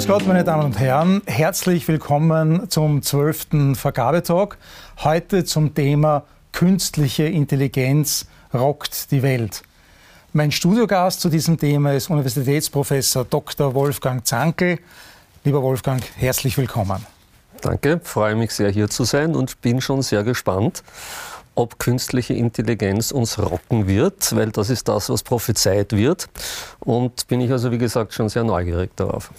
Grüß Gott, meine Damen und Herren. Herzlich willkommen zum 12. Vergabetalk. Heute zum Thema Künstliche Intelligenz rockt die Welt. Mein Studiogast zu diesem Thema ist Universitätsprofessor Dr. Wolfgang Zankel. Lieber Wolfgang, herzlich willkommen. Danke, freue mich sehr hier zu sein und bin schon sehr gespannt, ob künstliche Intelligenz uns rocken wird, weil das ist das, was prophezeit wird. Und bin ich also, wie gesagt, schon sehr neugierig darauf.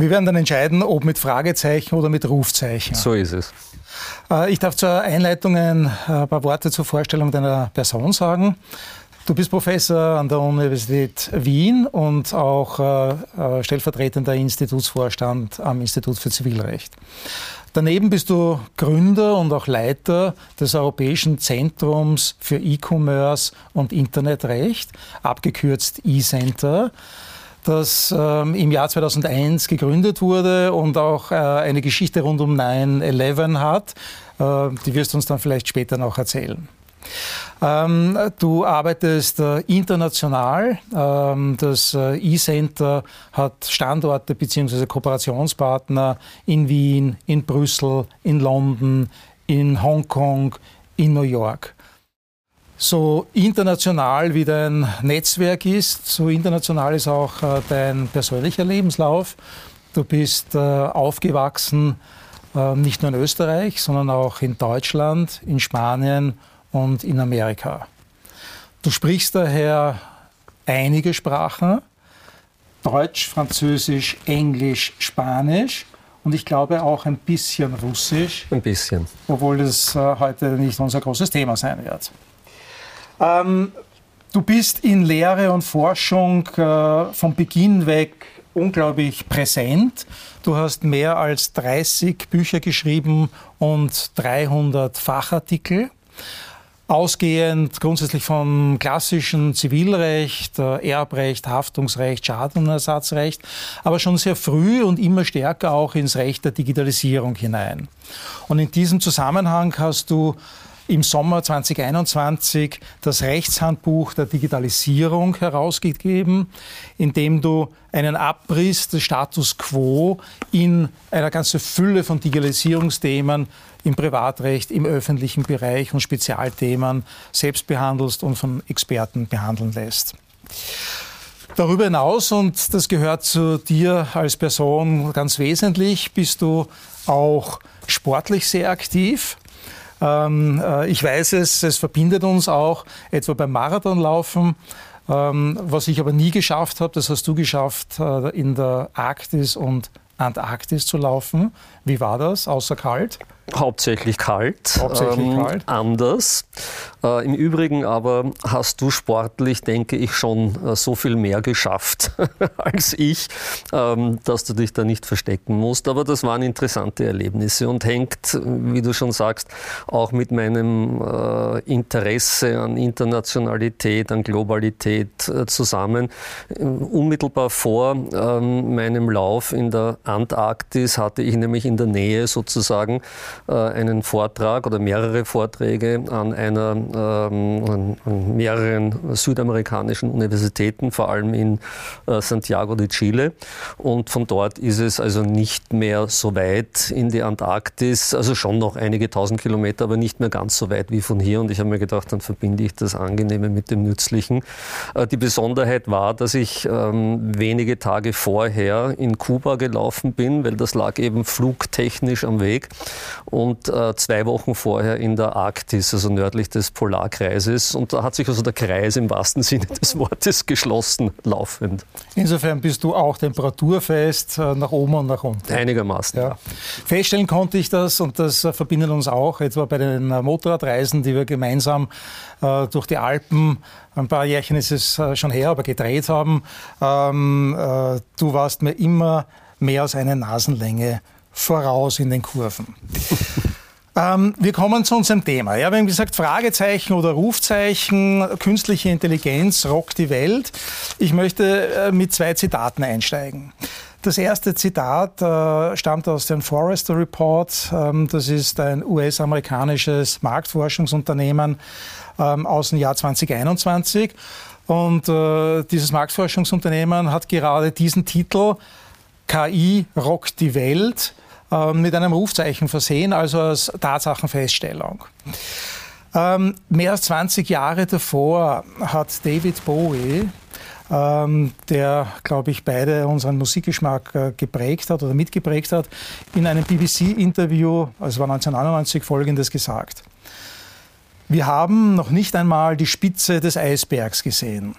Wir werden dann entscheiden, ob mit Fragezeichen oder mit Rufzeichen. So ist es. Äh, ich darf zur Einleitung ein äh, paar Worte zur Vorstellung deiner Person sagen. Du bist Professor an der Universität Wien und auch äh, stellvertretender Institutsvorstand am Institut für Zivilrecht. Daneben bist du Gründer und auch Leiter des Europäischen Zentrums für E-Commerce und Internetrecht, abgekürzt E-Center das ähm, im Jahr 2001 gegründet wurde und auch äh, eine Geschichte rund um 9-11 hat. Äh, die wirst du uns dann vielleicht später noch erzählen. Ähm, du arbeitest äh, international. Ähm, das äh, E-Center hat Standorte bzw. Kooperationspartner in Wien, in Brüssel, in London, in Hongkong, in New York. So international wie dein Netzwerk ist, so international ist auch äh, dein persönlicher Lebenslauf. Du bist äh, aufgewachsen äh, nicht nur in Österreich, sondern auch in Deutschland, in Spanien und in Amerika. Du sprichst daher einige Sprachen, Deutsch, Französisch, Englisch, Spanisch und ich glaube auch ein bisschen Russisch. Ein bisschen. Obwohl das heute nicht unser großes Thema sein wird. Ähm, du bist in Lehre und Forschung äh, von Beginn weg unglaublich präsent. Du hast mehr als 30 Bücher geschrieben und 300 Fachartikel. Ausgehend grundsätzlich vom klassischen Zivilrecht, äh, Erbrecht, Haftungsrecht, Schadenersatzrecht, aber schon sehr früh und immer stärker auch ins Recht der Digitalisierung hinein. Und in diesem Zusammenhang hast du im Sommer 2021 das Rechtshandbuch der Digitalisierung herausgegeben, in dem du einen Abriss des Status quo in einer ganzen Fülle von Digitalisierungsthemen im Privatrecht, im öffentlichen Bereich und Spezialthemen selbst behandelst und von Experten behandeln lässt. Darüber hinaus, und das gehört zu dir als Person ganz wesentlich, bist du auch sportlich sehr aktiv. Ähm, äh, ich weiß es, es verbindet uns auch, etwa beim Marathonlaufen. Ähm, was ich aber nie geschafft habe, das hast du geschafft, äh, in der Arktis und Antarktis zu laufen. Wie war das, außer kalt? Hauptsächlich kalt, Hauptsächlich ähm, kalt. anders. Äh, Im Übrigen aber hast du sportlich, denke ich, schon äh, so viel mehr geschafft als ich, ähm, dass du dich da nicht verstecken musst. Aber das waren interessante Erlebnisse und hängt, wie du schon sagst, auch mit meinem äh, Interesse an Internationalität, an Globalität äh, zusammen. Unmittelbar vor ähm, meinem Lauf in der Antarktis hatte ich nämlich in der Nähe sozusagen äh, einen Vortrag oder mehrere Vorträge an einer, ähm, an mehreren südamerikanischen Universitäten, vor allem in äh, Santiago de Chile. Und von dort ist es also nicht mehr so weit in die Antarktis, also schon noch einige tausend Kilometer, aber nicht mehr ganz so weit wie von hier. Und ich habe mir gedacht, dann verbinde ich das Angenehme mit dem Nützlichen. Äh, die Besonderheit war, dass ich ähm, wenige Tage vorher in Kuba gelaufen bin, weil das lag eben flugtechnisch am Weg und äh, zwei Wochen vorher in der Arktis, also nördlich des Polarkreises. Und da hat sich also der Kreis im wahrsten Sinne des Wortes geschlossen, laufend. Insofern bist du auch temperaturfest äh, nach oben und nach unten. Einigermaßen. Ja. Feststellen konnte ich das und das äh, verbindet uns auch, etwa bei den äh, Motorradreisen, die wir gemeinsam äh, durch die Alpen, ein paar Jährchen ist es äh, schon her, aber gedreht haben. Ähm, du warst mir immer mehr als eine Nasenlänge voraus in den Kurven. ähm, wir kommen zu unserem Thema. Ja, wir haben gesagt, Fragezeichen oder Rufzeichen, künstliche Intelligenz rockt die Welt. Ich möchte äh, mit zwei Zitaten einsteigen. Das erste Zitat äh, stammt aus dem Forrester Report. Ähm, das ist ein US-amerikanisches Marktforschungsunternehmen ähm, aus dem Jahr 2021. Und äh, dieses Marktforschungsunternehmen hat gerade diesen Titel KI rockt die Welt äh, mit einem Rufzeichen versehen, also als Tatsachenfeststellung. Ähm, mehr als 20 Jahre davor hat David Bowie, ähm, der, glaube ich, beide unseren Musikgeschmack äh, geprägt hat oder mitgeprägt hat, in einem BBC-Interview, also war 1999, Folgendes gesagt. Wir haben noch nicht einmal die Spitze des Eisbergs gesehen.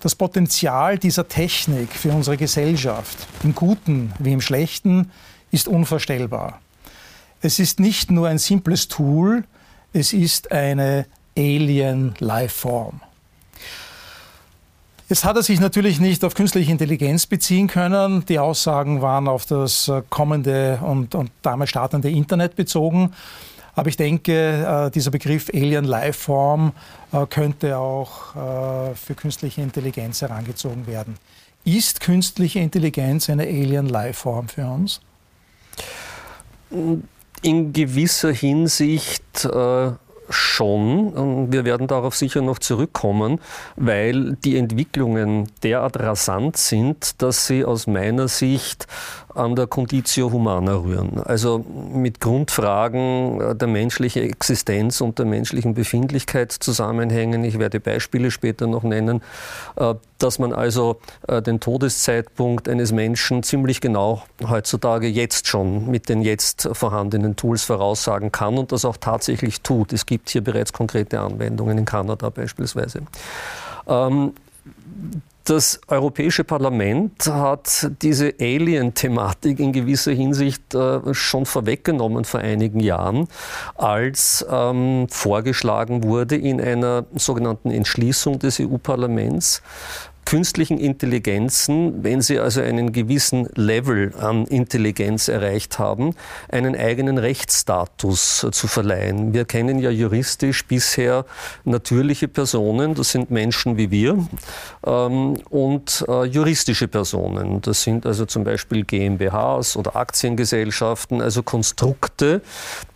Das Potenzial dieser Technik für unsere Gesellschaft, im Guten wie im Schlechten, ist unvorstellbar. Es ist nicht nur ein simples Tool, es ist eine Alien Lifeform. Jetzt hat er sich natürlich nicht auf künstliche Intelligenz beziehen können. Die Aussagen waren auf das äh, kommende und, und damals startende Internet bezogen. Aber ich denke, äh, dieser Begriff Alien Lifeform äh, könnte auch für künstliche Intelligenz herangezogen werden. Ist künstliche Intelligenz eine Alien Lifeform für uns? In gewisser Hinsicht äh, schon. Wir werden darauf sicher noch zurückkommen, weil die Entwicklungen derart rasant sind, dass sie aus meiner Sicht an der Conditio Humana rühren. Also mit Grundfragen äh, der menschlichen Existenz und der menschlichen Befindlichkeit zusammenhängen. Ich werde Beispiele später noch nennen, äh, dass man also äh, den Todeszeitpunkt eines Menschen ziemlich genau heutzutage jetzt schon mit den jetzt vorhandenen Tools voraussagen kann und das auch tatsächlich tut. Es gibt hier bereits konkrete Anwendungen in Kanada beispielsweise. Das Europäische Parlament hat diese Alien-Thematik in gewisser Hinsicht äh, schon vorweggenommen vor einigen Jahren, als ähm, vorgeschlagen wurde in einer sogenannten Entschließung des EU-Parlaments, künstlichen Intelligenzen, wenn sie also einen gewissen Level an Intelligenz erreicht haben, einen eigenen Rechtsstatus zu verleihen. Wir kennen ja juristisch bisher natürliche Personen, das sind Menschen wie wir, ähm, und äh, juristische Personen. Das sind also zum Beispiel GmbHs oder Aktiengesellschaften, also Konstrukte,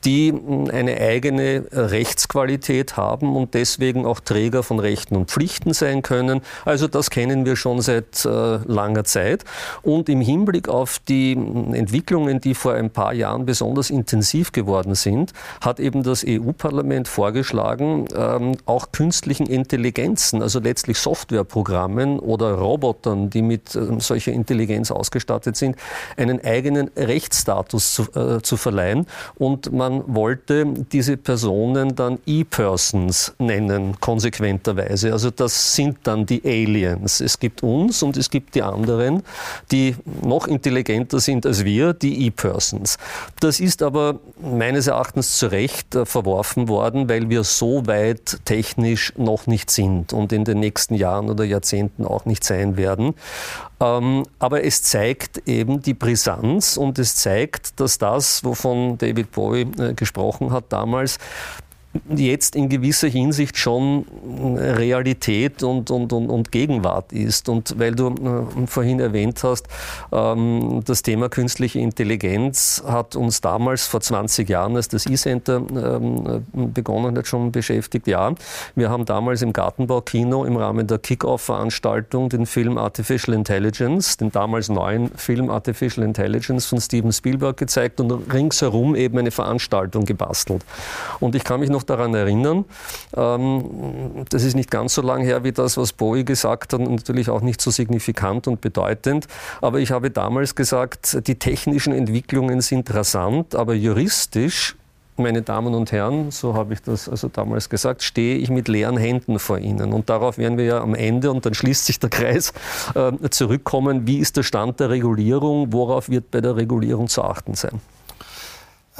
die eine eigene Rechtsqualität haben und deswegen auch Träger von Rechten und Pflichten sein können. Also das kennen wir schon seit äh, langer Zeit. Und im Hinblick auf die Entwicklungen, die vor ein paar Jahren besonders intensiv geworden sind, hat eben das EU-Parlament vorgeschlagen, ähm, auch künstlichen Intelligenzen, also letztlich Softwareprogrammen oder Robotern, die mit ähm, solcher Intelligenz ausgestattet sind, einen eigenen Rechtsstatus zu, äh, zu verleihen. Und man wollte diese Personen dann E-Persons nennen, konsequenterweise. Also das sind dann die Aliens. Es gibt uns und es gibt die anderen, die noch intelligenter sind als wir, die E-Persons. Das ist aber meines Erachtens zu Recht äh, verworfen worden, weil wir so weit technisch noch nicht sind und in den nächsten Jahren oder Jahrzehnten auch nicht sein werden. Ähm, aber es zeigt eben die Brisanz und es zeigt, dass das, wovon David Bowie äh, gesprochen hat damals, jetzt in gewisser Hinsicht schon Realität und, und, und, und Gegenwart ist. Und weil du äh, vorhin erwähnt hast, ähm, das Thema künstliche Intelligenz hat uns damals vor 20 Jahren, als das E-Center ähm, begonnen hat, schon beschäftigt. Ja, wir haben damals im Gartenbaukino im Rahmen der Kick-Off-Veranstaltung den Film Artificial Intelligence, den damals neuen Film Artificial Intelligence von Steven Spielberg gezeigt und ringsherum eben eine Veranstaltung gebastelt. Und ich kann mich noch noch daran erinnern. Ähm, das ist nicht ganz so lang her wie das, was Bowie gesagt hat und natürlich auch nicht so signifikant und bedeutend. Aber ich habe damals gesagt, die technischen Entwicklungen sind rasant, aber juristisch meine Damen und Herren, so habe ich das also damals gesagt, stehe ich mit leeren Händen vor Ihnen. Und darauf werden wir ja am Ende, und dann schließt sich der Kreis, äh, zurückkommen, wie ist der Stand der Regulierung, worauf wird bei der Regulierung zu achten sein.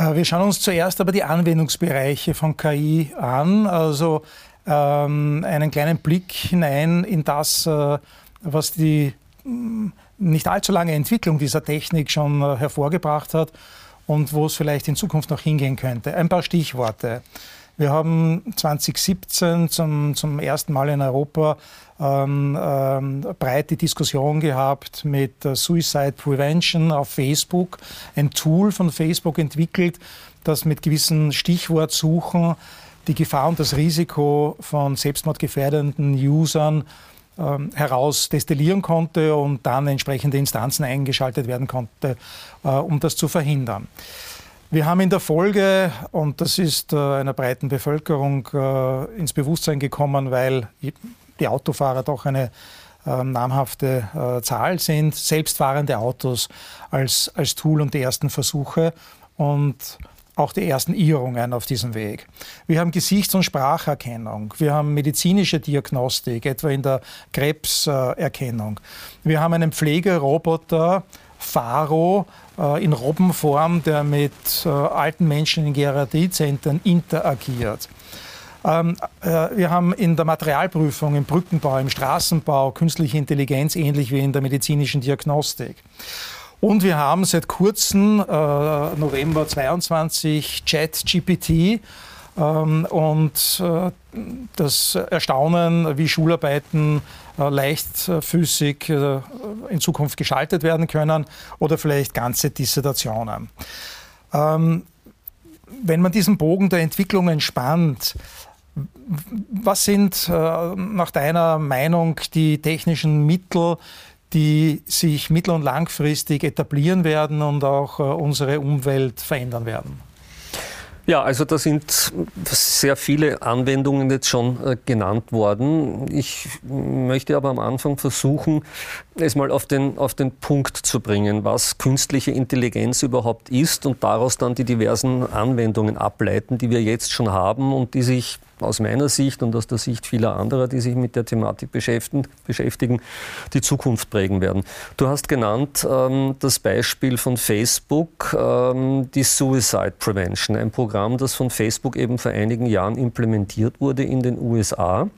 Äh, wir schauen uns zuerst aber die Anwendungsbereiche von KI an, also ähm, einen kleinen Blick hinein in das, äh, was die mm, nicht allzu lange Entwicklung dieser Technik schon äh, hervorgebracht hat und wo es vielleicht in Zukunft noch hingehen könnte. Ein paar Stichworte. Wir haben 2017 zum, zum ersten Mal in Europa ähm, ähm, breite Diskussion gehabt mit äh, Suicide Prevention auf Facebook, ein Tool von Facebook entwickelt, das mit gewissen Stichwortsuchen die Gefahr und das Risiko von selbstmordgefährdenden Usern ähm, heraus destillieren konnte und dann entsprechende Instanzen eingeschaltet werden konnte, äh, um das zu verhindern. Wir haben in der Folge, und das ist äh, einer breiten Bevölkerung äh, ins Bewusstsein gekommen, weil die Autofahrer doch eine äh, namhafte äh, Zahl sind, selbstfahrende Autos als, als Tool und die ersten Versuche und auch die ersten Irrungen auf diesem Weg. Wir haben Gesichts- und Spracherkennung, wir haben medizinische Diagnostik, etwa in der Krebserkennung. Wir haben einen Pflegeroboter, Faro, äh, in Robbenform, der mit äh, alten Menschen in Geriatriezentren interagiert. Ähm, äh, wir haben in der Materialprüfung, im Brückenbau, im Straßenbau künstliche Intelligenz, ähnlich wie in der medizinischen Diagnostik. Und wir haben seit kurzem, äh, November 22, ChatGPT, und äh, das Erstaunen, wie Schularbeiten äh, leichtfüßig äh, in Zukunft gestaltet werden können oder vielleicht ganze Dissertationen. Ähm, wenn man diesen Bogen der Entwicklungen spannt, was sind nach deiner Meinung die technischen Mittel, die sich mittel- und langfristig etablieren werden und auch unsere Umwelt verändern werden? Ja, also da sind sehr viele Anwendungen jetzt schon äh, genannt worden. Ich möchte aber am Anfang versuchen, es mal auf den, auf den Punkt zu bringen, was künstliche Intelligenz überhaupt ist und daraus dann die diversen Anwendungen ableiten, die wir jetzt schon haben und die sich aus meiner Sicht und aus der Sicht vieler anderer, die sich mit der Thematik beschäftigen, die Zukunft prägen werden. Du hast genannt ähm, das Beispiel von Facebook, ähm, die Suicide Prevention, ein Programm, das von Facebook eben vor einigen Jahren implementiert wurde in den USA.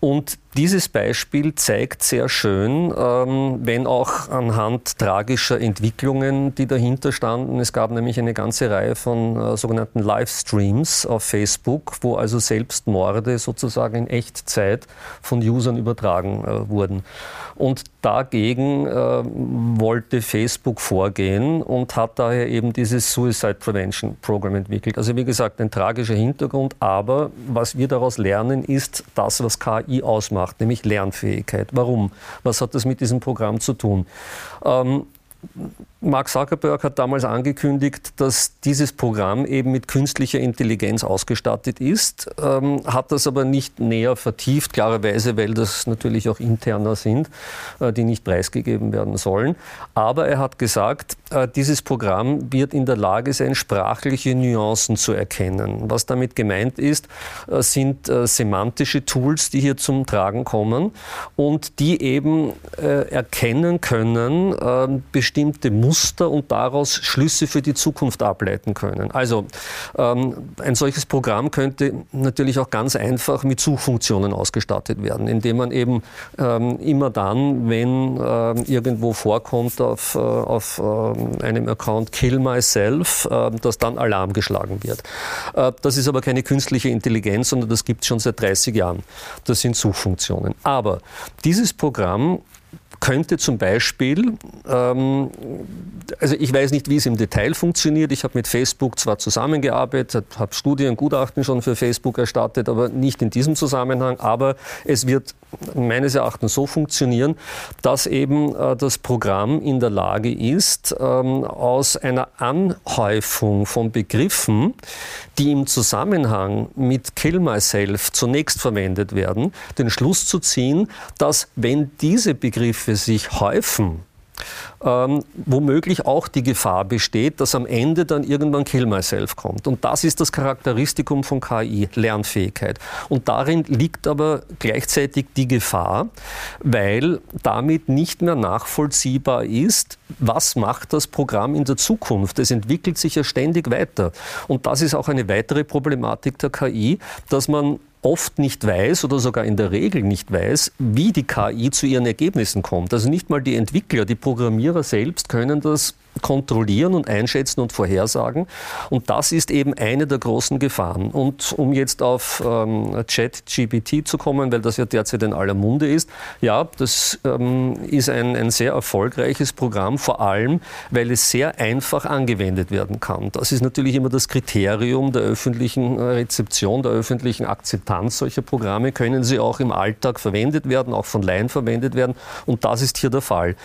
Und dieses Beispiel zeigt sehr schön, ähm, wenn auch anhand tragischer Entwicklungen, die dahinter standen. Es gab nämlich eine ganze Reihe von äh, sogenannten Livestreams auf Facebook, wo also Selbstmorde sozusagen in Echtzeit von Usern übertragen äh, wurden. Und dagegen äh, wollte Facebook vorgehen und hat daher eben dieses Suicide Prevention Program entwickelt. Also wie gesagt, ein tragischer Hintergrund, aber was wir daraus lernen, ist das, was KI ausmacht macht, nämlich Lernfähigkeit. Warum? Was hat das mit diesem Programm zu tun? Ähm, Mark Zuckerberg hat damals angekündigt, dass dieses Programm eben mit künstlicher Intelligenz ausgestattet ist, ähm, hat das aber nicht näher vertieft, klarerweise, weil das natürlich auch interner sind, äh, die nicht preisgegeben werden sollen. Aber er hat gesagt, äh, dieses Programm wird in der Lage sein, sprachliche Nuancen zu erkennen. Was damit gemeint ist, äh, sind äh, semantische Tools, die hier zum Tragen kommen und die eben äh, erkennen können äh, bestimmte Muster, Muster und daraus Schlüsse für die Zukunft ableiten können. Also ähm, ein solches Programm könnte natürlich auch ganz einfach mit Suchfunktionen ausgestattet werden, indem man eben ähm, immer dann, wenn ähm, irgendwo vorkommt auf, äh, auf äh, einem Account Kill Myself, äh, dass dann Alarm geschlagen wird. Äh, das ist aber keine künstliche Intelligenz, sondern das gibt es schon seit 30 Jahren. Das sind Suchfunktionen. Aber dieses Programm könnte zum Beispiel, ähm, also ich weiß nicht, wie es im Detail funktioniert. Ich habe mit Facebook zwar zusammengearbeitet, habe Studien, Gutachten schon für Facebook erstattet, aber nicht in diesem Zusammenhang. Aber es wird meines Erachtens so funktionieren, dass eben äh, das Programm in der Lage ist, ähm, aus einer Anhäufung von Begriffen, die im Zusammenhang mit Kill Myself zunächst verwendet werden, den Schluss zu ziehen, dass wenn diese Begriffe sich häufen, ähm, womöglich auch die Gefahr besteht, dass am Ende dann irgendwann Kill Myself kommt. Und das ist das Charakteristikum von KI, Lernfähigkeit. Und darin liegt aber gleichzeitig die Gefahr, weil damit nicht mehr nachvollziehbar ist, was macht das Programm in der Zukunft. Es entwickelt sich ja ständig weiter. Und das ist auch eine weitere Problematik der KI, dass man oft nicht weiß oder sogar in der Regel nicht weiß, wie die KI zu ihren Ergebnissen kommt. Also nicht mal die Entwickler, die Programmierer selbst können das kontrollieren und einschätzen und vorhersagen. Und das ist eben eine der großen Gefahren. Und um jetzt auf ähm, ChatGPT zu kommen, weil das ja derzeit in aller Munde ist, ja, das ähm, ist ein, ein sehr erfolgreiches Programm, vor allem, weil es sehr einfach angewendet werden kann. Das ist natürlich immer das Kriterium der öffentlichen äh, Rezeption, der öffentlichen Akzeptanz solcher Programme. Können sie auch im Alltag verwendet werden, auch von Laien verwendet werden. Und das ist hier der Fall.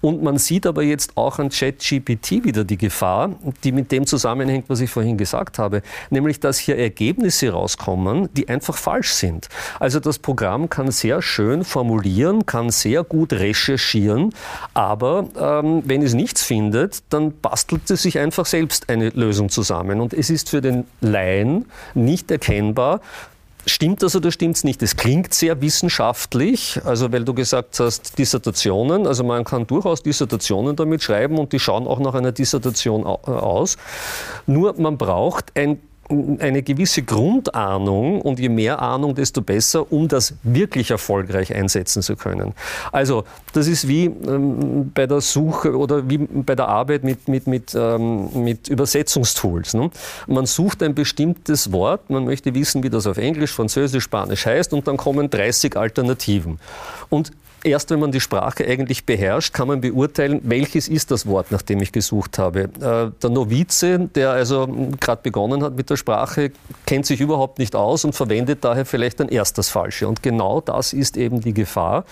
Und man sieht aber jetzt auch an ChatGPT wieder die Gefahr, die mit dem zusammenhängt, was ich vorhin gesagt habe, nämlich dass hier Ergebnisse rauskommen, die einfach falsch sind. Also das Programm kann sehr schön formulieren, kann sehr gut recherchieren, aber ähm, wenn es nichts findet, dann bastelt es sich einfach selbst eine Lösung zusammen. Und es ist für den Laien nicht erkennbar, Stimmt das oder stimmt es nicht? Es klingt sehr wissenschaftlich, also weil du gesagt hast, Dissertationen, also man kann durchaus Dissertationen damit schreiben und die schauen auch nach einer Dissertation aus. Nur man braucht ein eine gewisse Grundahnung und je mehr Ahnung, desto besser, um das wirklich erfolgreich einsetzen zu können. Also das ist wie ähm, bei der Suche oder wie bei der Arbeit mit, mit, mit, ähm, mit Übersetzungstools. Ne? Man sucht ein bestimmtes Wort, man möchte wissen, wie das auf Englisch, Französisch, Spanisch heißt und dann kommen 30 Alternativen. Und erst wenn man die Sprache eigentlich beherrscht, kann man beurteilen, welches ist das Wort, nach dem ich gesucht habe. Äh, der Novize, der also gerade begonnen hat mit der Sprache, kennt sich überhaupt nicht aus und verwendet daher vielleicht dann erst das Falsche. Und genau das ist eben die Gefahr.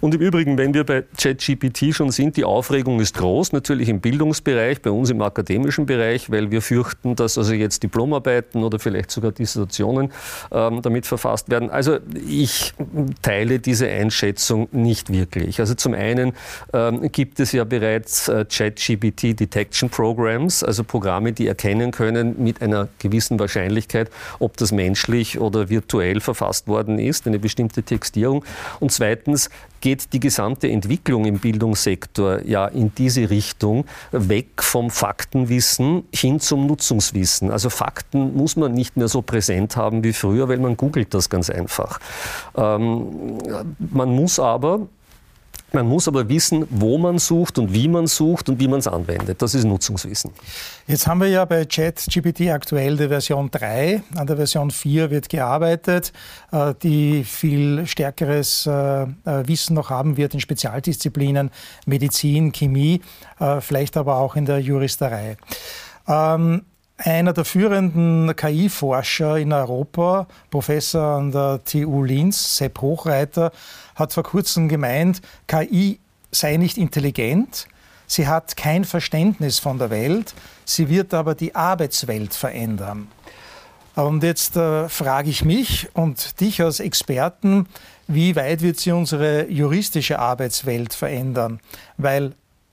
Und im Übrigen, wenn wir bei ChatGPT schon sind, die Aufregung ist groß, natürlich im Bildungsbereich, bei uns im akademischen Bereich, weil wir fürchten, dass also jetzt Diplomarbeiten oder vielleicht sogar Dissertationen ähm, damit verfasst werden. Also ich teile diese Einschätzung nicht wirklich. Also zum einen ähm, gibt es ja bereits äh, ChatGPT Detection Programs, also Programme, die erkennen können mit einer gewissen Wahrscheinlichkeit, ob das menschlich oder virtuell verfasst worden ist, eine bestimmte Textierung. Und zweitens geht die gesamte Entwicklung im Bildungssektor ja in diese Richtung, weg vom Faktenwissen hin zum Nutzungswissen. Also Fakten muss man nicht mehr so präsent haben wie früher, weil man googelt das ganz einfach. Ähm, man muss aber man muss aber wissen, wo man sucht und wie man sucht und wie man es anwendet. Das ist Nutzungswissen. Jetzt haben wir ja bei ChatGPT aktuell die Version 3. An der Version 4 wird gearbeitet, äh, die viel stärkeres äh, äh, Wissen noch haben wird in Spezialdisziplinen, Medizin, Chemie, vielleicht aber auch in der Juristerei. Ähm, einer der führenden KI-Forscher in Europa, Professor an der TU Linz, Sepp Hochreiter, hat vor kurzem gemeint, KI sei nicht intelligent, sie hat kein Verständnis von der Welt, sie wird aber die Arbeitswelt verändern. Und jetzt äh, frage ich mich und dich als Experten, wie weit wird sie unsere juristische Arbeitswelt verändern? Weil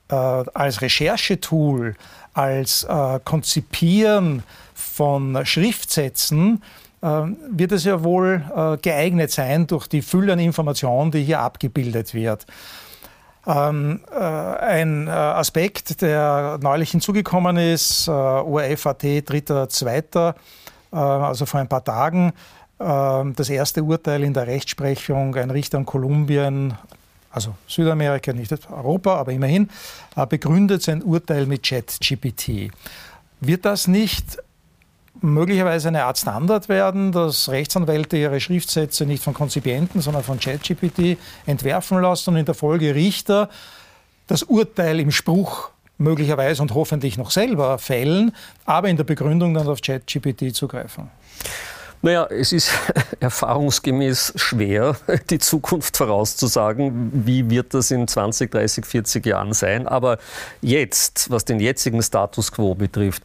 äh, als Recherchetool, als äh, Konzipieren von Schriftsätzen wird es ja wohl äh, geeignet sein durch die Fülle an Informationen, die hier abgebildet wird. Ähm, äh, ein äh, Aspekt, der neulich hinzugekommen ist, ORF.at 3.2., äh, also vor ein paar Tagen, das erste Urteil in der Rechtsprechung, ein Richter in Kolumbien also Südamerika, nicht Europa, aber immerhin, begründet sein Urteil mit ChatGPT. Wird das nicht möglicherweise eine Art Standard werden, dass Rechtsanwälte ihre Schriftsätze nicht von Konzipienten, sondern von ChatGPT entwerfen lassen und in der Folge Richter das Urteil im Spruch möglicherweise und hoffentlich noch selber fällen, aber in der Begründung dann auf ChatGPT zugreifen? Naja, es ist erfahrungsgemäß schwer, die Zukunft vorauszusagen. Wie wird das in 20, 30, 40 Jahren sein? Aber jetzt, was den jetzigen Status quo betrifft,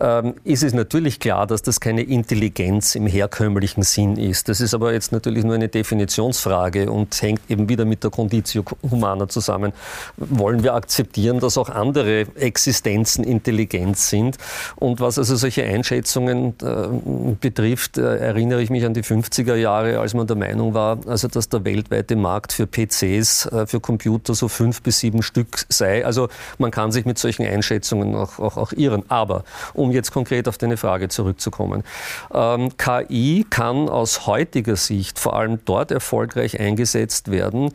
ähm, ist es natürlich klar, dass das keine Intelligenz im herkömmlichen Sinn ist. Das ist aber jetzt natürlich nur eine Definitionsfrage und hängt eben wieder mit der Conditio Humana zusammen. Wollen wir akzeptieren, dass auch andere Existenzen intelligent sind? Und was also solche Einschätzungen äh, betrifft, äh, erinnere ich mich an die 50er Jahre, als man der Meinung war, also dass der weltweite Markt für PCs, äh, für Computer so fünf bis sieben Stück sei. Also man kann sich mit solchen Einschätzungen auch, auch, auch irren. Aber um jetzt konkret auf deine Frage zurückzukommen. Ähm, KI kann aus heutiger Sicht vor allem dort erfolgreich eingesetzt werden,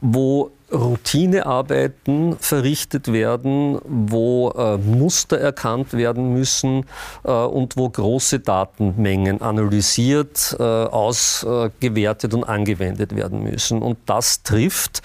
wo Routinearbeiten verrichtet werden, wo äh, Muster erkannt werden müssen äh, und wo große Datenmengen analysiert, äh, ausgewertet und angewendet werden müssen. Und das trifft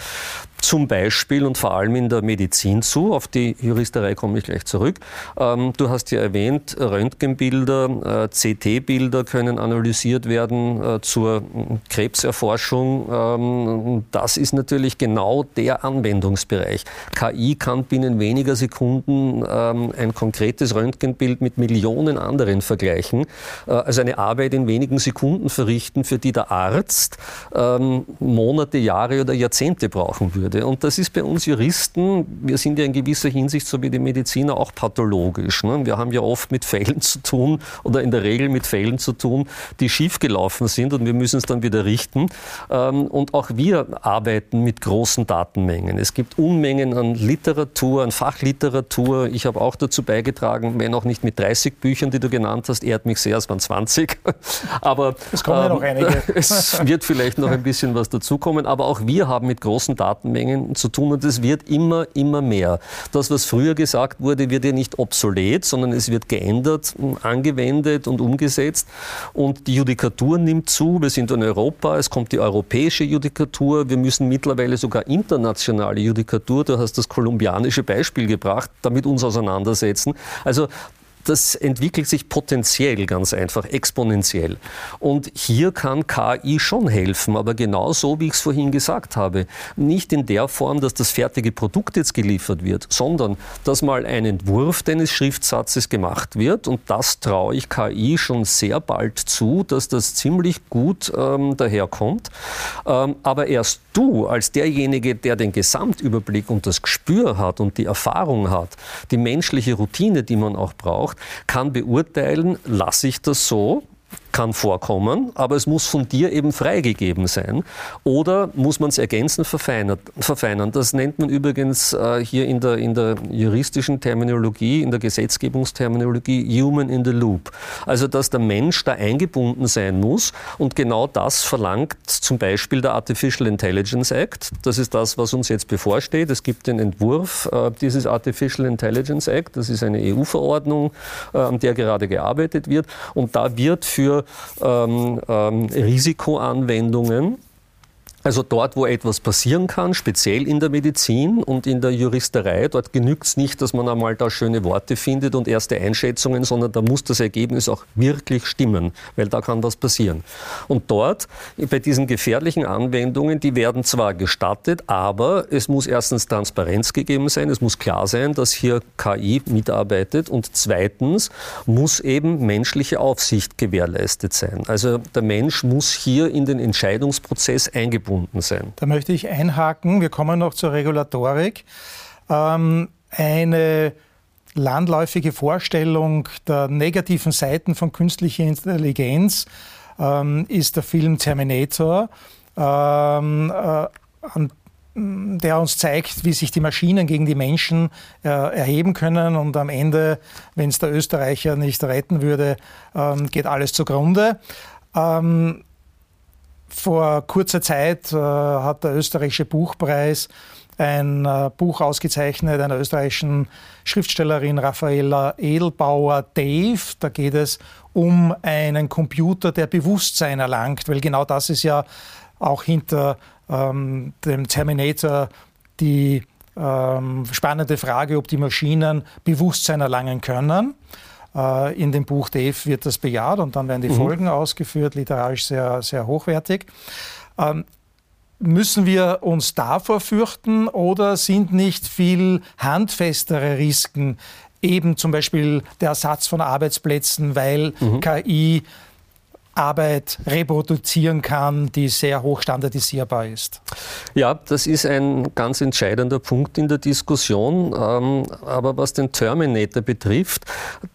zum Beispiel und vor allem in der Medizin zu. Auf die Juristerei komme ich gleich zurück. Ähm, du hast ja erwähnt, Röntgenbilder, äh, CT-Bilder können analysiert werden äh, zur Krebserforschung. Ähm, das ist natürlich genau der Anwendungsbereich. KI kann binnen weniger Sekunden ähm, ein konkretes Röntgenbild mit Millionen anderen vergleichen. Äh, also eine Arbeit in wenigen Sekunden verrichten, für die der Arzt ähm, Monate, Jahre oder Jahrzehnte brauchen würde würde. Und das ist bei uns Juristen, wir sind ja in gewisser Hinsicht, so wie die Mediziner, auch pathologisch. Ne? Wir haben ja oft mit Fällen zu tun oder in der Regel mit Fällen zu tun, die schiefgelaufen sind und wir müssen es dann wieder richten. Ähm, und auch wir arbeiten mit großen Datenmengen. Es gibt Unmengen an Literatur, an Fachliteratur. Ich habe auch dazu beigetragen, wenn auch nicht mit 30 Büchern, die du genannt hast, ehrt mich sehr, es waren 20. Aber es kommen ja noch ähm, einige. es wird vielleicht noch ein bisschen was dazukommen. Aber auch wir haben mit großen Datenmengen Mengen zu tun und es wird immer, immer mehr. Das, was früher gesagt wurde, wird ja nicht obsolet, sondern es wird geändert, angewendet und umgesetzt. Und die Judikatur nimmt zu. Wir sind in Europa, es kommt die europäische Judikatur. Wir müssen mittlerweile sogar internationale Judikatur, du hast das kolumbianische Beispiel gebracht, damit uns auseinandersetzen. Also das entwickelt sich potenziell ganz einfach, exponentiell. Und hier kann KI schon helfen, aber genau so, wie ich es vorhin gesagt habe. Nicht in der Form, dass das fertige Produkt jetzt geliefert wird, sondern dass mal ein Entwurf deines Schriftsatzes gemacht wird. Und das traue ich KI schon sehr bald zu, dass das ziemlich gut ähm, daherkommt. Ähm, aber erst du als derjenige, der den Gesamtüberblick und das Gespür hat und die Erfahrung hat, die menschliche Routine, die man auch braucht, kann beurteilen, lasse ich das so kann vorkommen, aber es muss von dir eben freigegeben sein. Oder muss man es ergänzend verfeinern? Das nennt man übrigens äh, hier in der, in der juristischen Terminologie, in der Gesetzgebungsterminologie Human in the Loop. Also, dass der Mensch da eingebunden sein muss und genau das verlangt zum Beispiel der Artificial Intelligence Act. Das ist das, was uns jetzt bevorsteht. Es gibt den Entwurf äh, dieses Artificial Intelligence Act. Das ist eine EU-Verordnung, äh, an der gerade gearbeitet wird. Und da wird für ähm, ähm, Risikoanwendungen also dort, wo etwas passieren kann, speziell in der Medizin und in der Juristerei, dort genügt es nicht, dass man einmal da schöne Worte findet und erste Einschätzungen, sondern da muss das Ergebnis auch wirklich stimmen, weil da kann was passieren. Und dort, bei diesen gefährlichen Anwendungen, die werden zwar gestattet, aber es muss erstens Transparenz gegeben sein, es muss klar sein, dass hier KI mitarbeitet und zweitens muss eben menschliche Aufsicht gewährleistet sein. Also der Mensch muss hier in den Entscheidungsprozess eingebunden eingebunden sein. Da möchte ich einhaken. Wir kommen noch zur Regulatorik. Ähm, eine landläufige Vorstellung der negativen Seiten von künstlicher Intelligenz ähm, ist der Film Terminator, ähm, äh, der uns zeigt, wie sich die Maschinen gegen die Menschen äh, erheben können und am Ende, wenn es der Österreicher nicht retten würde, ähm, geht alles zugrunde. Ähm, vor kurzer Zeit äh, hat der österreichische Buchpreis ein äh, Buch ausgezeichnet einer österreichischen Schriftstellerin Raffaella Edelbauer Dave. Da geht es um einen Computer, der Bewusstsein erlangt, weil genau das ist ja auch hinter ähm, dem Terminator die ähm, spannende Frage, ob die Maschinen Bewusstsein erlangen können. Äh, in dem Buch Dave wird das bejaht und dann werden die mhm. Folgen ausgeführt, literarisch sehr, sehr hochwertig. Ähm, müssen wir uns davor fürchten oder sind nicht viel handfestere Risiken, eben zum Beispiel der Ersatz von Arbeitsplätzen, weil mhm. KI Arbeit reproduzieren kann, die sehr hoch standardisierbar ist. Ja, das ist ein ganz entscheidender Punkt in der Diskussion. Ähm, aber was den Terminator betrifft,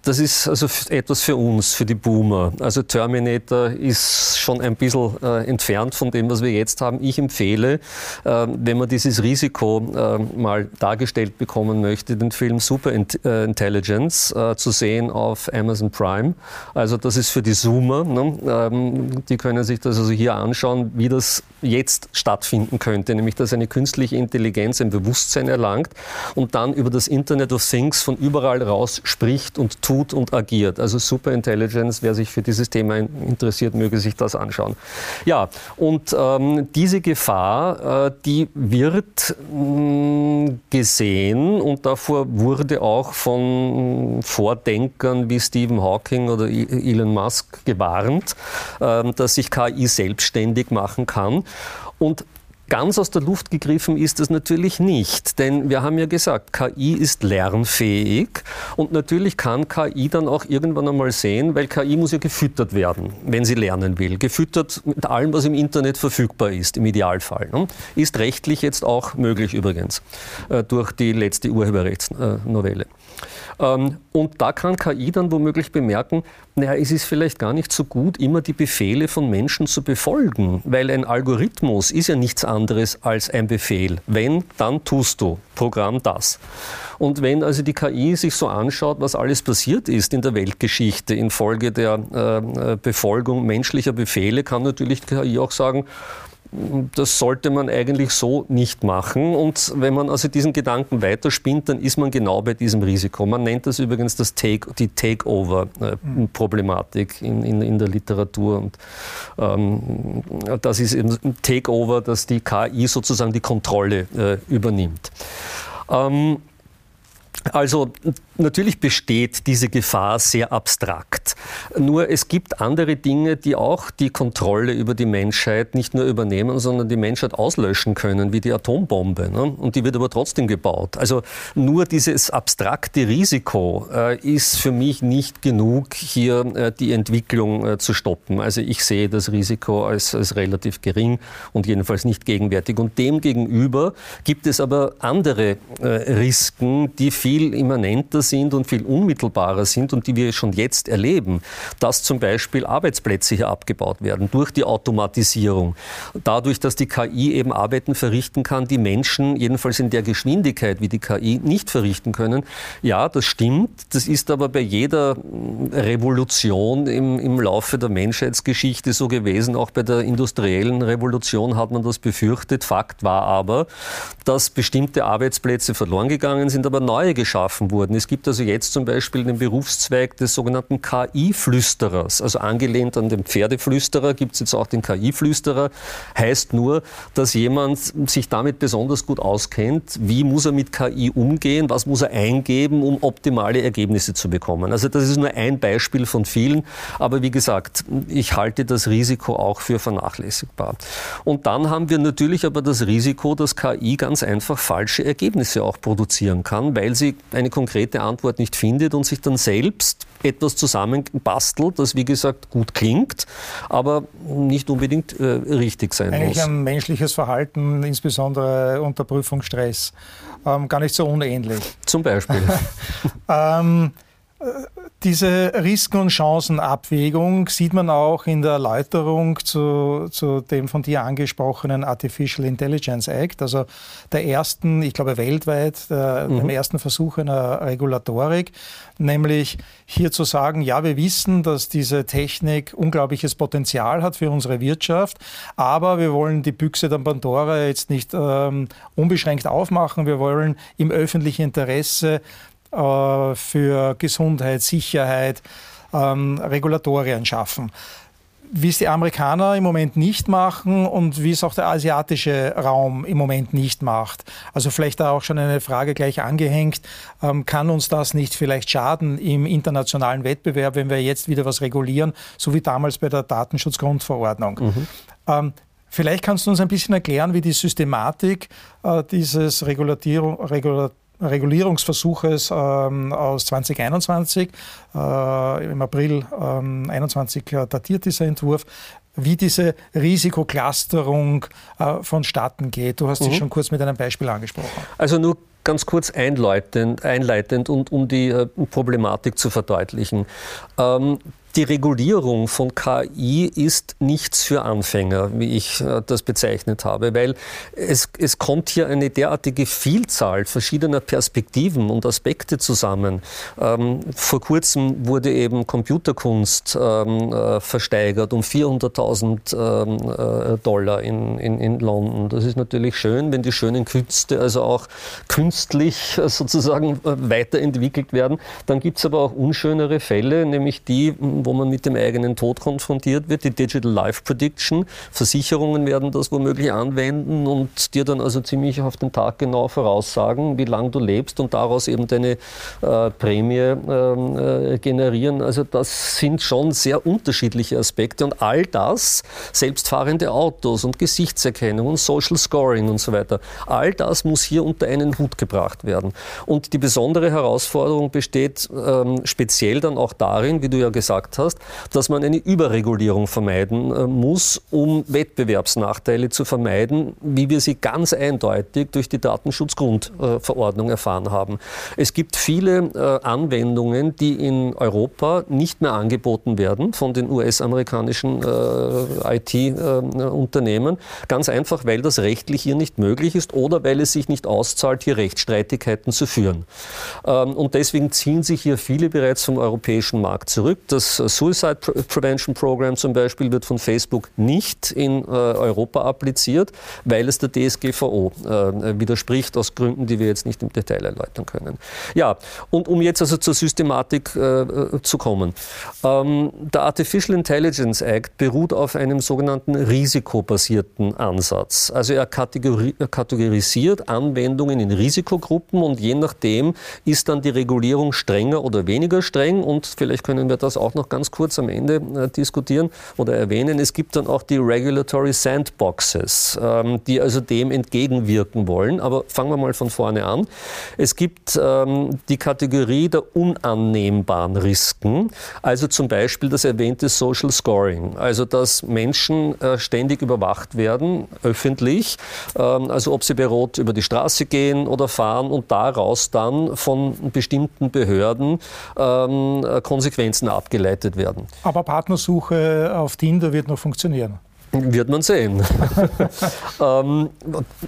das ist also etwas für uns, für die Boomer. Also Terminator ist schon ein bisschen äh, entfernt von dem, was wir jetzt haben. Ich empfehle, äh, wenn man dieses Risiko äh, mal dargestellt bekommen möchte, den Film Super Intelligence zu sehen auf Amazon Prime. Also das ist für die Zoomer. Ne? Ähm, die können sich das also hier anschauen, wie das jetzt stattfinden könnte, nämlich dass eine künstliche Intelligenz ein Bewusstsein erlangt und dann über das Internet of Things von überall raus spricht und tut und agiert. Also Superintelligence, wer sich für dieses Thema interessiert, möge sich das anschauen. Ja, und ähm, diese Gefahr, äh, die wird mh, mm, gesehen und davor wurde auch von Vordenkern wie Stephen Hawking oder Elon Musk gewarnt, dass sich KI selbstständig machen kann. Und Ganz aus der Luft gegriffen ist es natürlich nicht, denn wir haben ja gesagt, KI ist lernfähig und natürlich kann KI dann auch irgendwann einmal sehen, weil KI muss ja gefüttert werden, wenn sie lernen will. Gefüttert mit allem, was im Internet verfügbar ist, im Idealfall. Ne? Ist rechtlich jetzt auch möglich übrigens äh, durch die letzte Urheberrechtsnovelle. Ähm, und da kann KI dann womöglich bemerken, naja, es ist vielleicht gar nicht so gut, immer die Befehle von Menschen zu befolgen, weil ein Algorithmus ist ja nichts anderes als ein Befehl. Wenn, dann tust du. Programm das. Und wenn also die KI sich so anschaut, was alles passiert ist in der Weltgeschichte infolge der äh, Befolgung menschlicher Befehle, kann natürlich die KI auch sagen, das sollte man eigentlich so nicht machen. Und wenn man also diesen Gedanken weiterspinnt, dann ist man genau bei diesem Risiko. Man nennt das übrigens das Take, die Takeover-Problematik in, in, in, der Literatur. Und ähm, das ist eben Takeover, dass die KI sozusagen die Kontrolle äh, übernimmt. Ähm, also natürlich besteht diese Gefahr sehr abstrakt. Nur es gibt andere Dinge, die auch die Kontrolle über die Menschheit nicht nur übernehmen, sondern die Menschheit auslöschen können, wie die Atombombe. Ne? Und die wird aber trotzdem gebaut. Also nur dieses abstrakte Risiko äh, ist für mich nicht genug, hier äh, die Entwicklung äh, zu stoppen. Also ich sehe das Risiko als, als relativ gering und jedenfalls nicht gegenwärtig. Und demgegenüber gibt es aber andere äh, Risiken, die viel immanenter sind und viel unmittelbarer sind und die wir schon jetzt erleben, dass zum Beispiel Arbeitsplätze hier abgebaut werden durch die Automatisierung, dadurch, dass die KI eben Arbeiten verrichten kann, die Menschen jedenfalls in der Geschwindigkeit wie die KI nicht verrichten können. Ja, das stimmt. Das ist aber bei jeder Revolution im, im Laufe der Menschheitsgeschichte so gewesen. Auch bei der industriellen Revolution hat man das befürchtet. Fakt war aber, dass bestimmte Arbeitsplätze verloren gegangen sind, aber neue geschaffen wurden. Es gibt also jetzt zum Beispiel den Berufszweig des sogenannten KI-Flüsterers. Also angelehnt an den Pferdeflüsterer gibt es jetzt auch den KI-Flüsterer. Heißt nur, dass jemand sich damit besonders gut auskennt, wie muss er mit KI umgehen, was muss er eingeben, um optimale Ergebnisse zu bekommen. Also das ist nur ein Beispiel von vielen. Aber wie gesagt, ich halte das Risiko auch für vernachlässigbar. Und dann haben wir natürlich aber das Risiko, dass KI ganz einfach falsche Ergebnisse auch produzieren kann, weil sie eine konkrete Antwort nicht findet und sich dann selbst etwas zusammenbastelt, das wie gesagt gut klingt, aber nicht unbedingt äh, richtig sein Eigentlich muss. Eigentlich ein menschliches Verhalten, insbesondere unter Prüfungsstress, ähm, gar nicht so unähnlich. Zum Beispiel. ähm, diese Risiken- und Chancenabwägung sieht man auch in der Erläuterung zu, zu, dem von dir angesprochenen Artificial Intelligence Act, also der ersten, ich glaube weltweit, der, mhm. dem ersten Versuch einer Regulatorik, nämlich hier zu sagen, ja, wir wissen, dass diese Technik unglaubliches Potenzial hat für unsere Wirtschaft, aber wir wollen die Büchse der Pandora jetzt nicht ähm, unbeschränkt aufmachen, wir wollen im öffentlichen Interesse äh, für Gesundheit, Sicherheit, ähm, Regulatorien schaffen. Wie es die Amerikaner im Moment nicht machen und wie es auch der asiatische Raum im Moment nicht macht. Also vielleicht da auch schon eine Frage gleich angehängt. Ähm, kann uns das nicht vielleicht schaden im internationalen Wettbewerb, wenn wir jetzt wieder was regulieren, so wie damals bei der Datenschutzgrundverordnung? Mhm. Ähm, vielleicht kannst du uns ein bisschen erklären, wie die Systematik äh, dieses Regulatierung, Regulat Regulierungsversuches ähm, aus 2021. Äh, Im April ähm, 21 datiert dieser Entwurf. Wie diese Risikoclusterung äh, vonstatten geht. Du hast mhm. schon kurz mit einem Beispiel angesprochen. Also nur ganz kurz einleitend, einleitend und um die äh, Problematik zu verdeutlichen. Ähm, die Regulierung von KI ist nichts für Anfänger, wie ich äh, das bezeichnet habe, weil es, es kommt hier eine derartige Vielzahl verschiedener Perspektiven und Aspekte zusammen. Ähm, vor kurzem wurde eben Computerkunst ähm, äh, versteigert um 400.000 ähm, äh, Dollar in, in, in London. Das ist natürlich schön, wenn die schönen Künste also auch künstlich äh, sozusagen äh, weiterentwickelt werden. Dann gibt es aber auch unschönere Fälle, nämlich die, wo man mit dem eigenen Tod konfrontiert wird. Die Digital Life Prediction. Versicherungen werden das womöglich anwenden und dir dann also ziemlich auf den Tag genau voraussagen, wie lange du lebst und daraus eben deine äh, Prämie ähm, äh, generieren. Also das sind schon sehr unterschiedliche Aspekte und all das, selbstfahrende Autos und Gesichtserkennung und Social Scoring und so weiter, all das muss hier unter einen Hut gebracht werden. Und die besondere Herausforderung besteht ähm, speziell dann auch darin, wie du ja gesagt hast, dass man eine Überregulierung vermeiden äh, muss, um Wettbewerbsnachteile zu vermeiden, wie wir sie ganz eindeutig durch die Datenschutzgrundverordnung erfahren haben. Es gibt viele äh, Anwendungen, die in Europa nicht mehr angeboten werden von den US-amerikanischen äh, IT-Unternehmen, ganz einfach, weil das rechtlich hier nicht möglich ist oder weil es sich nicht auszahlt, hier Rechtsstreitigkeiten zu führen. Ähm, und deswegen ziehen sich hier viele bereits vom europäischen Markt zurück. Das Suicide Prevention Program zum Beispiel wird von Facebook nicht in äh, Europa appliziert, weil es der DSGVO äh, widerspricht, aus Gründen, die wir jetzt nicht im Detail erläutern können. Ja, und um jetzt also zur Systematik äh, zu kommen. Ähm, der Artificial Intelligence Act beruht auf einem sogenannten risikobasierten Ansatz. Also er kategori kategorisiert Anwendungen in Risikogruppen und je nachdem ist dann die Regulierung strenger oder weniger streng und vielleicht können wir das auch noch ganz kurz am Ende äh, diskutieren oder erwähnen. Es gibt dann auch die Regulatory Sandboxes, ähm, die also dem entgegenwirken wollen. Aber fangen wir mal von vorne an. Es gibt ähm, die Kategorie der unannehmbaren Risiken, also zum Beispiel das erwähnte Social Scoring, also dass Menschen äh, ständig überwacht werden, öffentlich, ähm, also ob sie bei Rot über die Straße gehen oder fahren und daraus dann von bestimmten Behörden ähm, Konsequenzen abgeleitet werden. Aber Partnersuche auf Tinder wird noch funktionieren. Wird man sehen. ähm,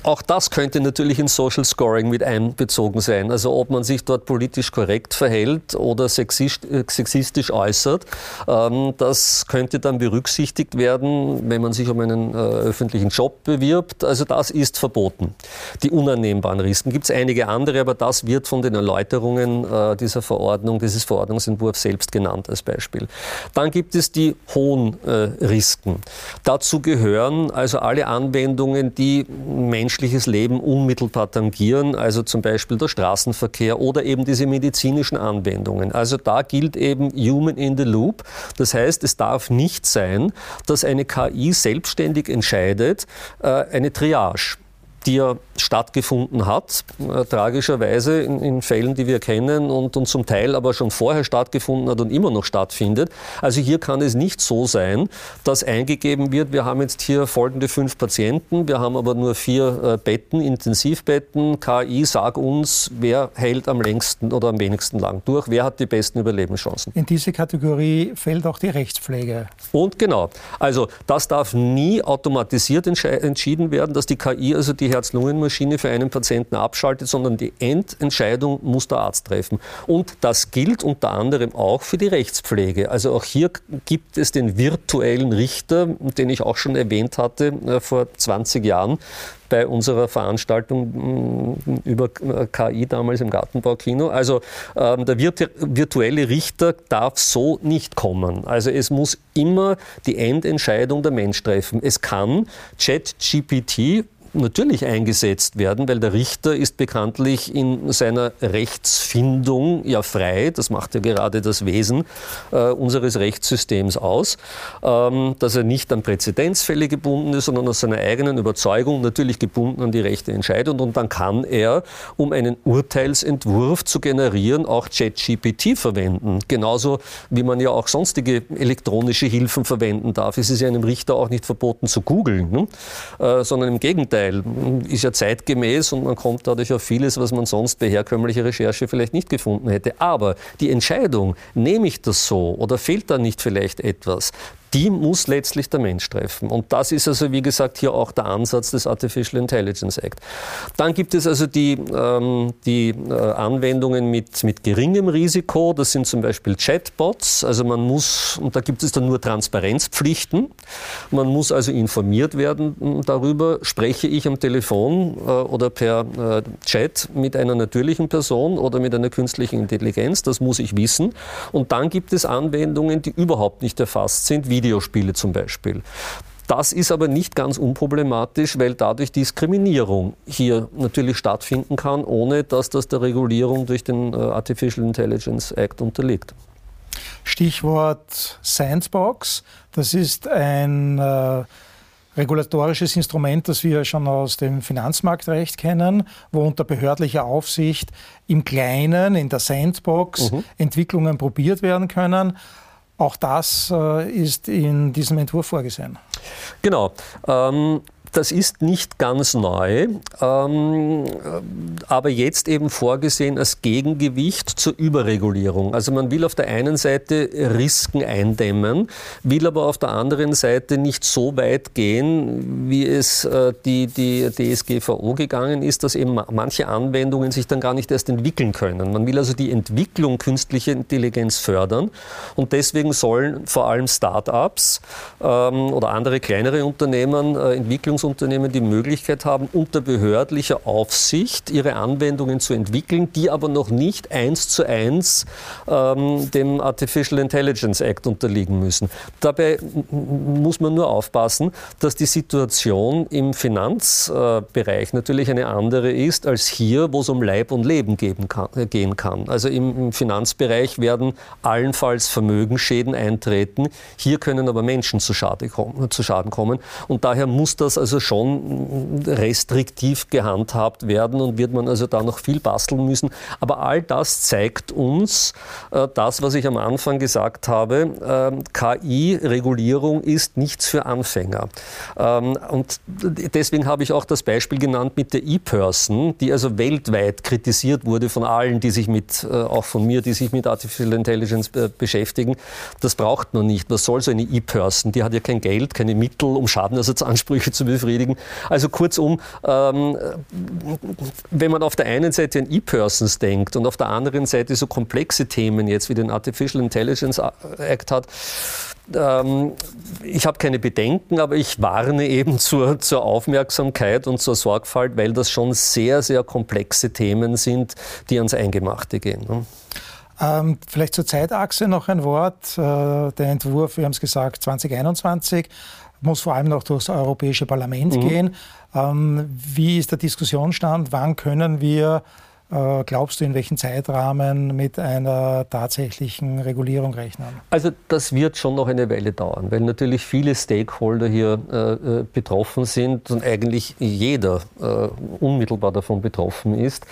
auch das könnte natürlich in Social Scoring mit einbezogen sein. Also ob man sich dort politisch korrekt verhält oder äh, sexistisch äußert, ähm, das könnte dann berücksichtigt werden, wenn man sich um einen äh, öffentlichen Job bewirbt. Also das ist verboten. Die unannehmbaren Risiken. Gibt es einige andere, aber das wird von den Erläuterungen äh, dieser Verordnung, dieses Verordnungsentwurfs selbst genannt als Beispiel. Dann gibt es die hohen äh, Risiken. Dazu Dazu gehören also alle Anwendungen, die menschliches Leben unmittelbar tangieren, also zum Beispiel der Straßenverkehr oder eben diese medizinischen Anwendungen. Also da gilt eben Human in the Loop. Das heißt, es darf nicht sein, dass eine KI selbstständig entscheidet, äh, eine Triage die ja stattgefunden hat, äh, tragischerweise in, in, Fällen, die wir kennen und, und zum Teil aber schon vorher stattgefunden hat und immer noch stattfindet. Also hier kann es nicht so sein, dass eingegeben wird, wir haben jetzt hier folgende fünf Patienten, wir haben aber nur vier äh, Betten, Intensivbetten, KI, sag uns, wer hält am längsten oder am wenigsten lang durch, wer hat die besten Überlebenschancen. In diese Kategorie fällt auch die Rechtspflege. Und genau, also das darf nie automatisiert entschieden werden, dass die KI also die Herz-Lungen-Maschine für einen Patienten abschaltet, sondern die Endentscheidung muss der Arzt treffen. Und das gilt unter anderem auch für die Rechtspflege. Also auch hier gibt es den virtuellen Richter, den ich auch schon erwähnt hatte äh, vor 20 Jahren bei unserer Veranstaltung mm, über KI damals im Gartenbaukino. Also ähm, der virtuelle Richter darf so nicht kommen. Also es muss immer die Endentscheidung der Mensch treffen. Es kann ChatGPT natürlich eingesetzt werden, weil der Richter ist bekanntlich in seiner Rechtsfindung ja frei. Das macht ja gerade das Wesen äh, unseres Rechtssystems aus, ähm, dass er nicht an Präzedenzfälle gebunden ist, sondern aus seiner eigenen Überzeugung natürlich gebunden an die rechte Entscheidung. Und dann kann er, um einen Urteilsentwurf zu generieren, auch ChatGPT verwenden. Genauso wie man ja auch sonstige elektronische Hilfen verwenden darf. Es ist ja einem Richter auch nicht verboten zu googeln, ne? äh, sondern im Gegenteil, ist ja zeitgemäß und man kommt dadurch auf vieles, was man sonst bei herkömmlicher Recherche vielleicht nicht gefunden hätte. Aber die Entscheidung, nehme ich das so oder fehlt da nicht vielleicht etwas, die muss letztlich der Mensch treffen. Und das ist also, wie gesagt, hier auch der Ansatz des Artificial Intelligence Act. Dann gibt es also die, ähm, die äh, Anwendungen mit, mit geringem Risiko. Das sind zum Beispiel Chatbots. Also man muss, und da gibt es dann nur Transparenzpflichten. Man muss also informiert werden hm, darüber, spreche ich am Telefon äh, oder per äh, Chat mit einer natürlichen Person oder mit einer künstlichen Intelligenz. Das muss ich wissen. Und dann gibt es Anwendungen, die überhaupt nicht erfasst sind, wie Videospiele zum Beispiel. Das ist aber nicht ganz unproblematisch, weil dadurch Diskriminierung hier natürlich stattfinden kann, ohne dass das der Regulierung durch den äh, Artificial Intelligence Act unterliegt. Stichwort Sandbox. Das ist ein äh, regulatorisches Instrument, das wir schon aus dem Finanzmarktrecht kennen, wo unter behördlicher Aufsicht im Kleinen, in der Sandbox, mhm. Entwicklungen probiert werden können. Auch das äh, ist in diesem Entwurf vorgesehen. Genau. Ähm, das ist nicht ganz neu, ähm, aber jetzt eben vorgesehen als Gegengewicht zur Überregulierung. Also man will auf der einen Seite Risiken eindämmen, will aber auf der anderen Seite nicht so weit gehen, wie es äh, die, die DSGVO gegangen ist, dass eben manche Anwendungen sich dann gar nicht erst entwickeln können. Man will also die Entwicklung künstlicher Intelligenz fördern und deswegen sollen vor allem Start-ups ähm, oder andere kleinere Unternehmen äh, Entwicklungs Entwicklungsunternehmen die Möglichkeit haben, unter behördlicher Aufsicht ihre Anwendungen zu entwickeln, die aber noch nicht eins zu eins ähm, dem Artificial Intelligence Act unterliegen müssen. Dabei muss man nur aufpassen, dass die Situation im Finanzbereich natürlich eine andere ist als hier, wo es um Leib und Leben kann, äh, gehen kann. Also im, im Finanzbereich werden allenfalls Vermögensschäden eintreten. Hier können aber Menschen zu, Schade kommen, zu Schaden kommen. Und daher muss das also also schon restriktiv gehandhabt werden und wird man also da noch viel basteln müssen. Aber all das zeigt uns äh, das, was ich am Anfang gesagt habe. Äh, KI-Regulierung ist nichts für Anfänger. Ähm, und deswegen habe ich auch das Beispiel genannt mit der E-Person, die also weltweit kritisiert wurde von allen, die sich mit, äh, auch von mir, die sich mit Artificial Intelligence äh, beschäftigen. Das braucht man nicht. Was soll so eine E-Person? Die hat ja kein Geld, keine Mittel, um Schadenersatzansprüche zu befriedigen befriedigen. Also kurzum, ähm, wenn man auf der einen Seite an E-Persons denkt und auf der anderen Seite so komplexe Themen jetzt wie den Artificial Intelligence Act hat, ähm, ich habe keine Bedenken, aber ich warne eben zur, zur Aufmerksamkeit und zur Sorgfalt, weil das schon sehr, sehr komplexe Themen sind, die ans Eingemachte gehen. Ne? Ähm, vielleicht zur Zeitachse noch ein Wort. Äh, der Entwurf, wir haben es gesagt, 2021 muss vor allem noch durchs Europäische Parlament mhm. gehen. Ähm, wie ist der Diskussionsstand? Wann können wir glaubst du, in welchem Zeitrahmen mit einer tatsächlichen Regulierung rechnen? Also das wird schon noch eine Weile dauern, weil natürlich viele Stakeholder hier äh, äh, betroffen sind und eigentlich jeder äh, unmittelbar davon betroffen ist.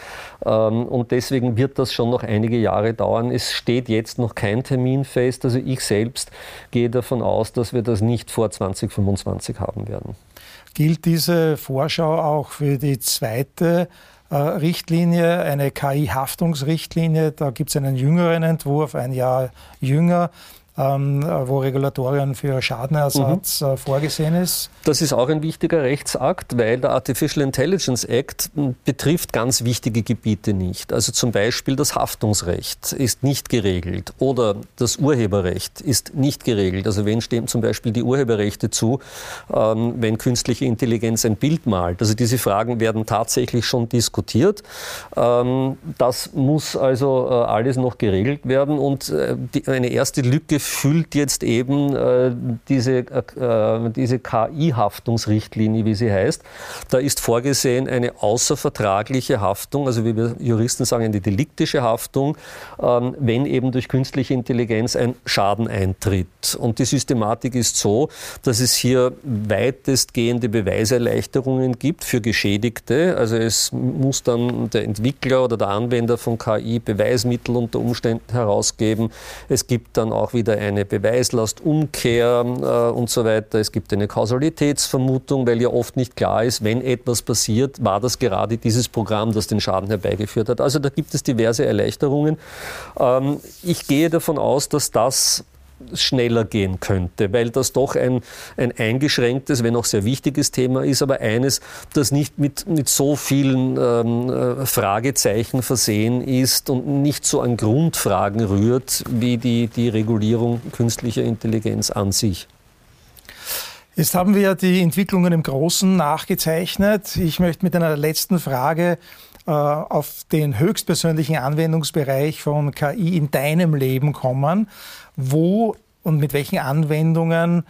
Ähm, und deswegen wird das schon noch einige Jahre dauern. Es steht jetzt noch kein Termin fest. Also ich selbst gehe davon aus, dass wir das nicht vor 2025 haben werden. Gilt diese Vorschau auch für die zweite äh, Richtlinie, eine KI-Haftungsrichtlinie. Da gibt es einen jüngeren Entwurf, ein Jahr jünger. Ähm, wo Regulatorien für Schadenersatz mhm. Äh, vorgesehen ist. Das ist auch ein wichtiger Rechtsakt, weil der Artificial Intelligence Act hm, betrifft ganz wichtige Gebiete nicht. Also zum Beispiel das Haftungsrecht ist nicht geregelt oder das Urheberrecht ist nicht geregelt. Also wen stehen zum Beispiel die Urheberrechte zu, ähm, wenn künstliche Intelligenz ein Bild malt? Also diese Fragen werden tatsächlich schon diskutiert. Ähm, das muss also äh, alles noch geregelt werden und eine erste Lücke füllt jetzt eben äh, diese, äh, diese KI-Haftungsrichtlinie, wie sie heißt. Da ist vorgesehen eine außervertragliche Haftung, also wie wir Juristen sagen, eine deliktische Haftung, ähm, wenn eben durch künstliche Intelligenz ein Schaden eintritt. Und die Systematik ist so, dass es hier weitestgehende Beweiserleichterungen gibt für Geschädigte. Also es muss dann der Entwickler oder der Anwender von KI Beweismittel unter Umständen herausgeben. Es gibt dann auch wieder eine Beweislastumkehr äh, und so weiter. Es gibt eine Kausalitätsvermutung, weil ja oft nicht klar ist, wenn etwas passiert, war das gerade dieses Programm, das den Schaden herbeigeführt hat. Also da gibt es diverse Erleichterungen. Ähm, ich gehe davon aus, dass das schneller gehen könnte, weil das doch ein, ein eingeschränktes, wenn auch sehr wichtiges Thema ist, aber eines, das nicht mit, mit so vielen ähm, äh, Fragezeichen versehen ist und nicht so an Grundfragen rührt wie die, die Regulierung künstlicher Intelligenz an sich. Jetzt haben wir die Entwicklungen im Großen nachgezeichnet. Ich möchte mit einer letzten Frage äh, auf den höchstpersönlichen Anwendungsbereich von KI in deinem Leben kommen. Wo und mit welchen Anwendungen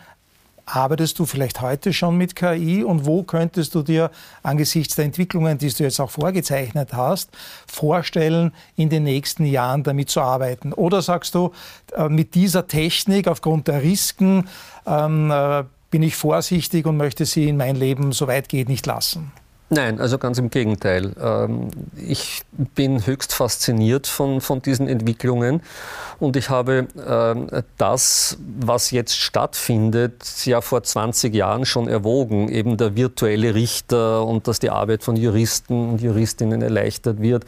arbeitest du vielleicht heute schon mit KI und wo könntest du dir angesichts der Entwicklungen, die du jetzt auch vorgezeichnet hast, vorstellen, in den nächsten Jahren damit zu arbeiten? Oder sagst du, äh, mit dieser Technik aufgrund der Risiken ähm, äh, bin ich vorsichtig und möchte sie in mein Leben so weit geht nicht lassen? Nein, also ganz im Gegenteil. Ähm, ich bin höchst fasziniert von, von diesen Entwicklungen und ich habe ähm, das, was jetzt stattfindet, ja vor 20 Jahren schon erwogen, eben der virtuelle Richter und dass die Arbeit von Juristen und Juristinnen erleichtert wird.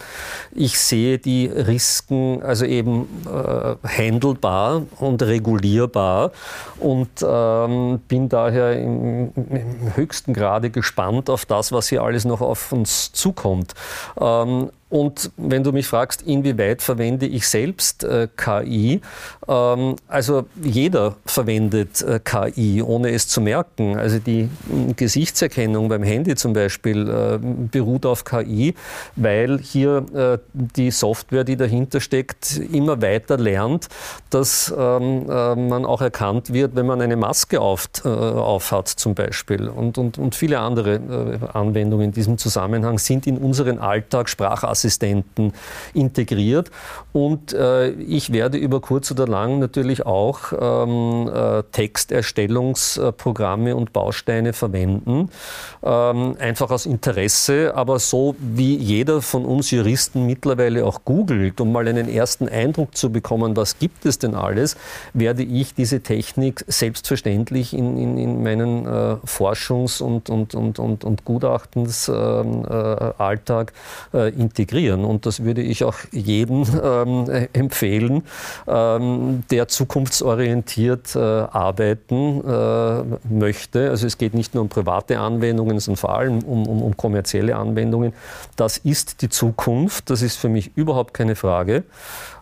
Ich sehe die Risiken also eben äh, handelbar und regulierbar und ähm, bin daher im, im höchsten Grade gespannt auf das, was hier alles alles noch auf uns zukommt. Ähm, und wenn du mich fragst, inwieweit verwende ich selbst äh, KI, ähm, also jeder verwendet äh, KI, ohne es zu merken. Also die Gesichtserkennung beim Handy zum Beispiel äh, beruht auf KI, weil hier äh, die Software, die dahinter steckt, immer weiter lernt, dass ähm, äh, man auch erkannt wird, wenn man eine Maske auf, äh, aufhat zum Beispiel. Und, und, und viele andere Anwendungen in diesem Zusammenhang sind in unseren Alltag Sprachassistenten Assistenten integriert. Und äh, ich werde über kurz oder lang natürlich auch ähm, äh, Texterstellungsprogramme und Bausteine verwenden, ähm, einfach aus Interesse, aber so wie jeder von uns Juristen mittlerweile auch googelt, um mal einen ersten Eindruck zu bekommen, was gibt es denn alles, werde ich diese Technik selbstverständlich in, in, in meinen äh, Forschungs- und, und, und, und, und Gutachtensalltag ähm, äh, integrieren integrieren. Und das würde ich auch jedem ähm, empfehlen, ähm, der zukunftsorientiert äh, arbeiten äh, möchte. Also es geht nicht nur um private Anwendungen, sondern vor allem um, um, um kommerzielle Anwendungen. Das ist die Zukunft. Das ist für mich überhaupt keine Frage.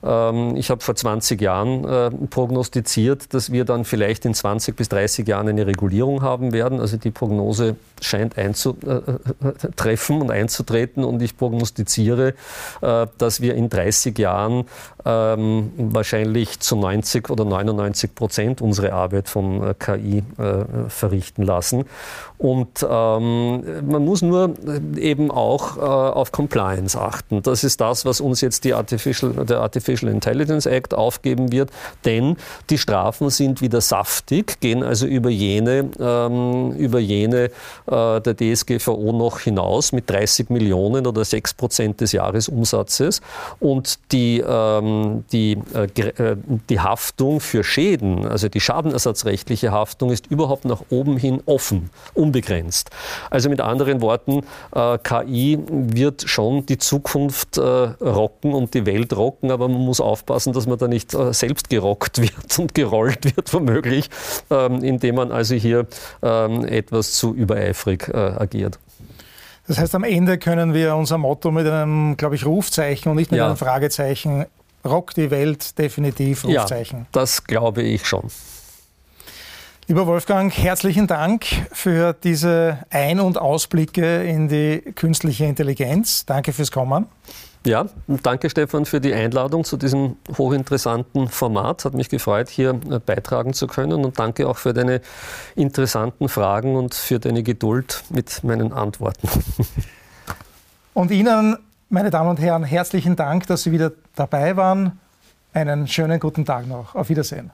Ähm, ich habe vor 20 Jahren äh, prognostiziert, dass wir dann vielleicht in 20 bis 30 Jahren eine Regulierung haben werden. Also die Prognose scheint einzutreffen und einzutreten und ich prognostiziere, äh, dass wir in 30 Jahren ähm, wahrscheinlich zu 90 oder 99 Prozent unsere Arbeit von äh, KI verrichten lassen. Und ähm, man muss nur eben auch auf Compliance achten. Das ist das, was uns jetzt die Artificial, der Artificial Artificial Intelligence Act aufgeben wird, denn die Strafen sind wieder saftig, gehen also über jene, ähm, über jene äh, der DSGVO noch hinaus mit 30 Millionen oder 6 Prozent des Jahresumsatzes und die, ähm, die, äh, äh, die Haftung für Schäden, also die schadenersatzrechtliche Haftung ist überhaupt nach oben hin offen, unbegrenzt. Also mit anderen Worten, äh, KI wird schon die Zukunft äh, rocken und die Welt rocken, aber man muss aufpassen, dass man da nicht äh, selbst gerockt wird und gerollt wird, womöglich, ähm, indem man also hier ähm, etwas zu übereifrig äh, agiert. Das heißt, am Ende können wir unser Motto mit einem, glaube ich, Rufzeichen und nicht mit ja. einem Fragezeichen Rock die Welt definitiv Rufzeichen. Ja, das glaube ich schon. Lieber Wolfgang, herzlichen Dank für diese Ein- und Ausblicke in die künstliche Intelligenz. Danke fürs Kommen. Ja, danke Stefan für die Einladung zu diesem hochinteressanten Format. Hat mich gefreut, hier äh, beitragen zu können und danke auch für deine interessanten Fragen und für deine Geduld mit meinen Antworten. Und Ihnen, meine Damen und Herren, herzlichen Dank, dass Sie wieder dabei waren. Einen schönen guten Tag noch. Auf Wiedersehen.